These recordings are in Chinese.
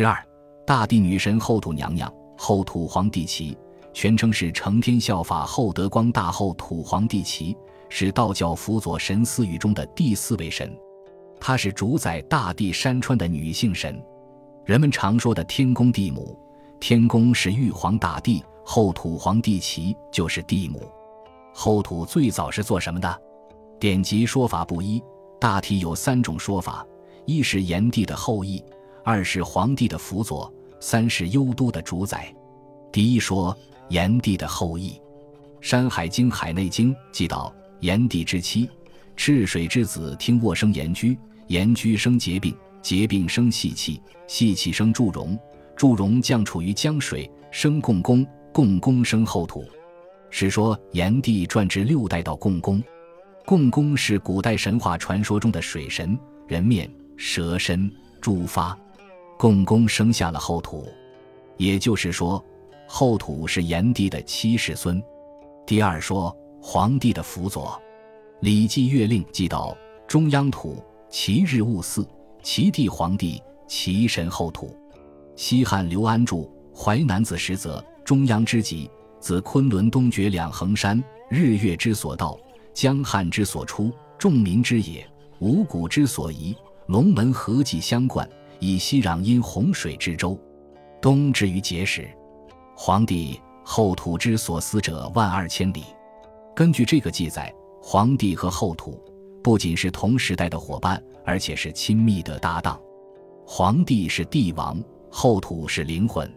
十二，大地女神后土娘娘，后土皇帝旗，全称是承天效法后德光大后土皇帝旗，是道教辅佐神四御中的第四位神。她是主宰大地山川的女性神。人们常说的天公地母，天公是玉皇大帝，后土皇帝旗就是地母。后土最早是做什么的？典籍说法不一，大体有三种说法：一是炎帝的后裔。二是皇帝的辅佐，三是幽都的主宰。第一说，炎帝的后裔，《山海经·海内经》记道：炎帝之妻，赤水之子听沃生炎居，炎居生结病，结病生细气，细气生祝融，祝融降处于江水，生共工，共工生后土。史说炎帝传至六代到共工，共工是古代神话传说中的水神，人面蛇身，诸发。共工生下了后土，也就是说，后土是炎帝的七世孙。第二说，皇帝的辅佐，《礼记·月令》记道：中央土，其日戊巳，其地皇帝，其神后土。西汉刘安著《淮南子实则》，中央之极，自昆仑东绝两衡山，日月之所到，江汉之所出，众民之也，五谷之所宜，龙门合济相贯。以西壤因洪水之州，东至于碣石。皇帝后土之所思者万二千里。根据这个记载，皇帝和后土不仅是同时代的伙伴，而且是亲密的搭档。皇帝是帝王，后土是灵魂，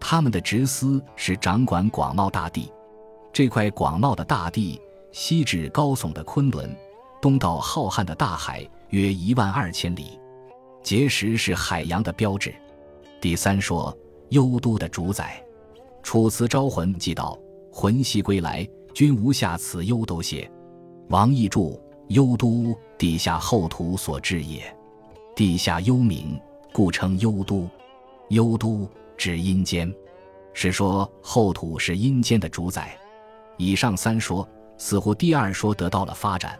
他们的职司是掌管广袤大地。这块广袤的大地，西至高耸的昆仑，东到浩瀚的大海，约一万二千里。碣石是海洋的标志。第三说，幽都的主宰，《楚辞招魂》记道：“魂兮归来，君无下此幽都邪？”王逸注：“幽都，地下后土所治也。地下幽冥，故称幽都。幽都指阴间，是说后土是阴间的主宰。以上三说，似乎第二说得到了发展。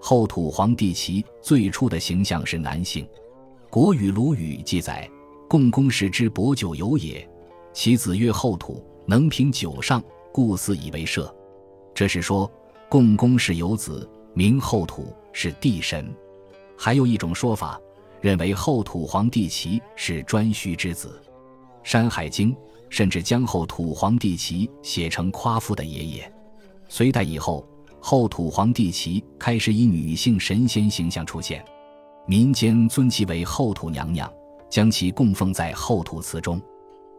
后土皇帝其最初的形象是男性。《国语·鲁语》记载：“共工氏之伯酒有也，其子曰后土，能平九上，故祀以为社。”这是说共工氏有子名后土，是帝神。还有一种说法，认为后土皇帝旗是颛顼之子，《山海经》甚至将后土皇帝旗写成夸父的爷爷。隋代以后，后土皇帝旗开始以女性神仙形象出现。民间尊其为后土娘娘，将其供奉在后土祠中。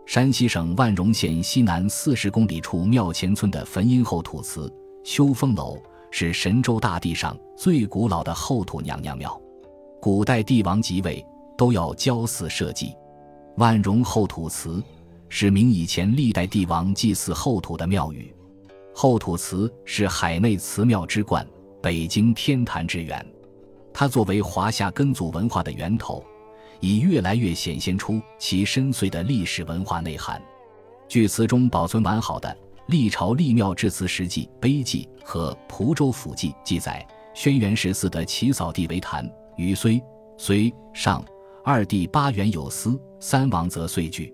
山西省万荣县西南四十公里处庙前村的汾阴后土祠修风楼，是神州大地上最古老的后土娘娘庙。古代帝王即位都要交祀社稷，万荣后土祠是明以前历代帝王祭祀后土的庙宇。后土祠是海内祠庙之冠，北京天坛之源。它作为华夏根祖文化的源头，已越来越显现出其深邃的历史文化内涵。据祠中保存完好的《历朝历庙制祠石记》碑记和《蒲州府记》记载，轩辕十四的起扫地为坛，于睢，睢上二帝八元有司，三王则岁具。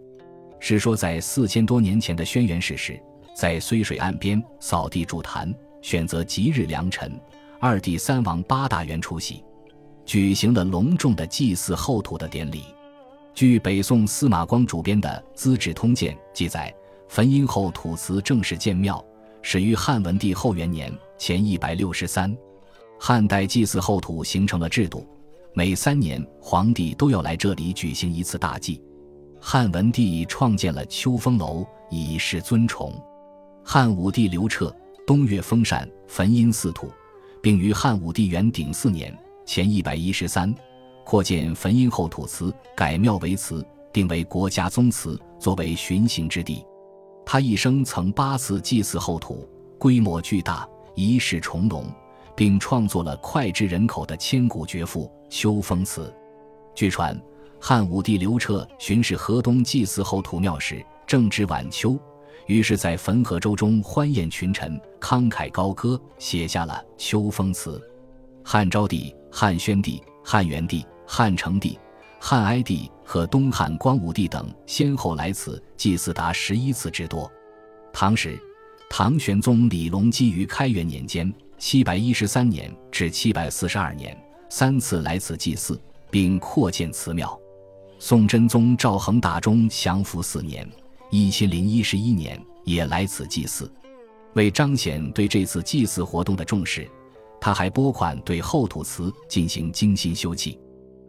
是说在四千多年前的轩辕氏时，在睢水岸边扫地筑坛，选择吉日良辰，二帝三王八大员出席。举行了隆重的祭祀后土的典礼。据北宋司马光主编的《资治通鉴》记载，汾阴后土祠正式建庙始于汉文帝后元年前一百六十三。汉代祭祀后土形成了制度，每三年皇帝都要来这里举行一次大祭。汉文帝创建了秋风楼以示尊崇。汉武帝刘彻东岳封禅汾阴祀土，并于汉武帝元鼎四年。前一百一十三，扩建汾阴后土祠，改庙为祠，定为国家宗祠，作为巡行之地。他一生曾八次祭祀后土，规模巨大，仪式重隆，并创作了脍炙人口的千古绝赋《秋风词》。据传，汉武帝刘彻巡视河东祭祀后土庙时，正值晚秋，于是，在汾河舟中欢宴群臣，慷慨高歌，写下了《秋风词》。汉昭帝。汉宣帝、汉元帝、汉成帝、汉哀帝和东汉光武帝等先后来此祭祀达十一次之多。唐时，唐玄宗李隆基于开元年间（七百一十三年至七百四十二年）三次来此祭祀，并扩建祠庙。宋真宗赵恒大中祥符四年（一千零一十一年）也来此祭祀。为彰显对这次祭祀活动的重视，他还拨款对后土祠进行精心修葺。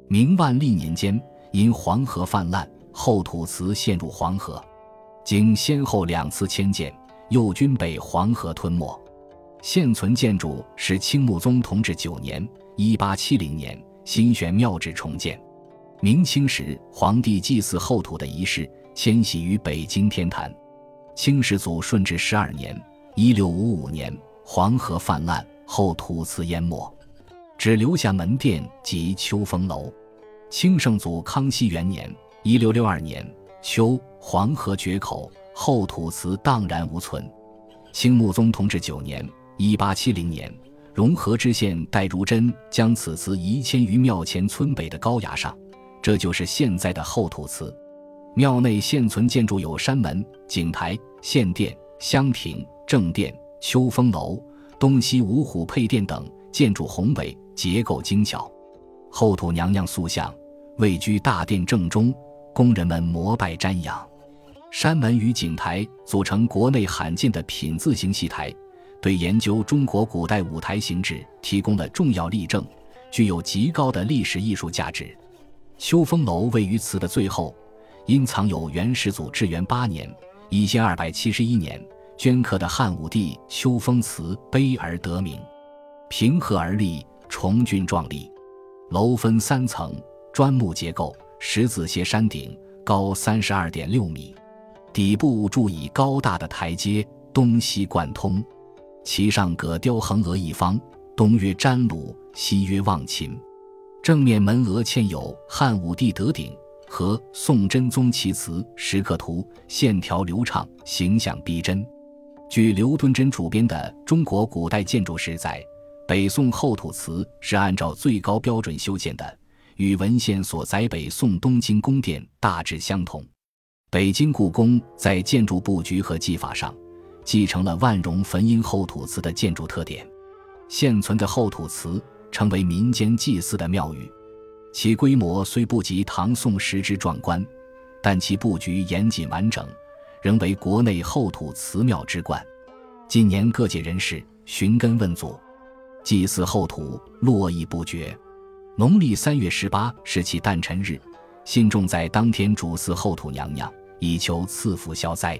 明万历年间，因黄河泛滥，后土祠陷入黄河，经先后两次迁建，又均被黄河吞没。现存建筑是清穆宗同治九年（一八七零年）新选庙址重建。明清时皇帝祭祀后土的仪式，迁徙于北京天坛。清世祖顺治十二年（一六五五年），黄河泛滥，后土祠淹没。只留下门殿及秋风楼。清圣祖康熙元年（一六六二年）秋，黄河决口，后土祠荡然无存。清穆宗同治九年（一八七零年），融合知县戴如珍将此祠移迁于庙前村北的高崖上，这就是现在的后土祠。庙内现存建筑有山门、井台、献殿、香亭、正殿、秋风楼、东西五虎配殿等，建筑宏伟。结构精巧，后土娘娘塑像位居大殿正中，宫人们膜拜瞻仰。山门与井台组成国内罕见的品字形戏台，对研究中国古代舞台形制提供了重要例证，具有极高的历史艺术价值。秋风楼位于祠的最后，因藏有元世祖至元八年（一千二百七十一年）镌刻的汉武帝秋风祠碑而得名。平和而立。重峻壮丽，楼分三层，砖木结构，石子斜山顶，高三十二点六米，底部筑以高大的台阶，东西贯通，其上葛雕横额一方，东曰詹鲁，西曰望秦。正面门额嵌有汉武帝德鼎和宋真宗其词石刻图，线条流畅，形象逼真。据刘敦桢主编的《中国古代建筑史》载。北宋后土祠是按照最高标准修建的，与文献所载北宋东京宫殿大致相同。北京故宫在建筑布局和技法上，继承了万荣坟阴后土祠的建筑特点。现存的后土祠成为民间祭祀的庙宇，其规模虽不及唐宋时之壮观，但其布局严谨完整，仍为国内后土祠庙之冠。近年各界人士寻根问祖。祭祀后土，络绎不绝。农历三月十八是其诞辰日，信众在当天主祀后土娘娘，以求赐福消灾。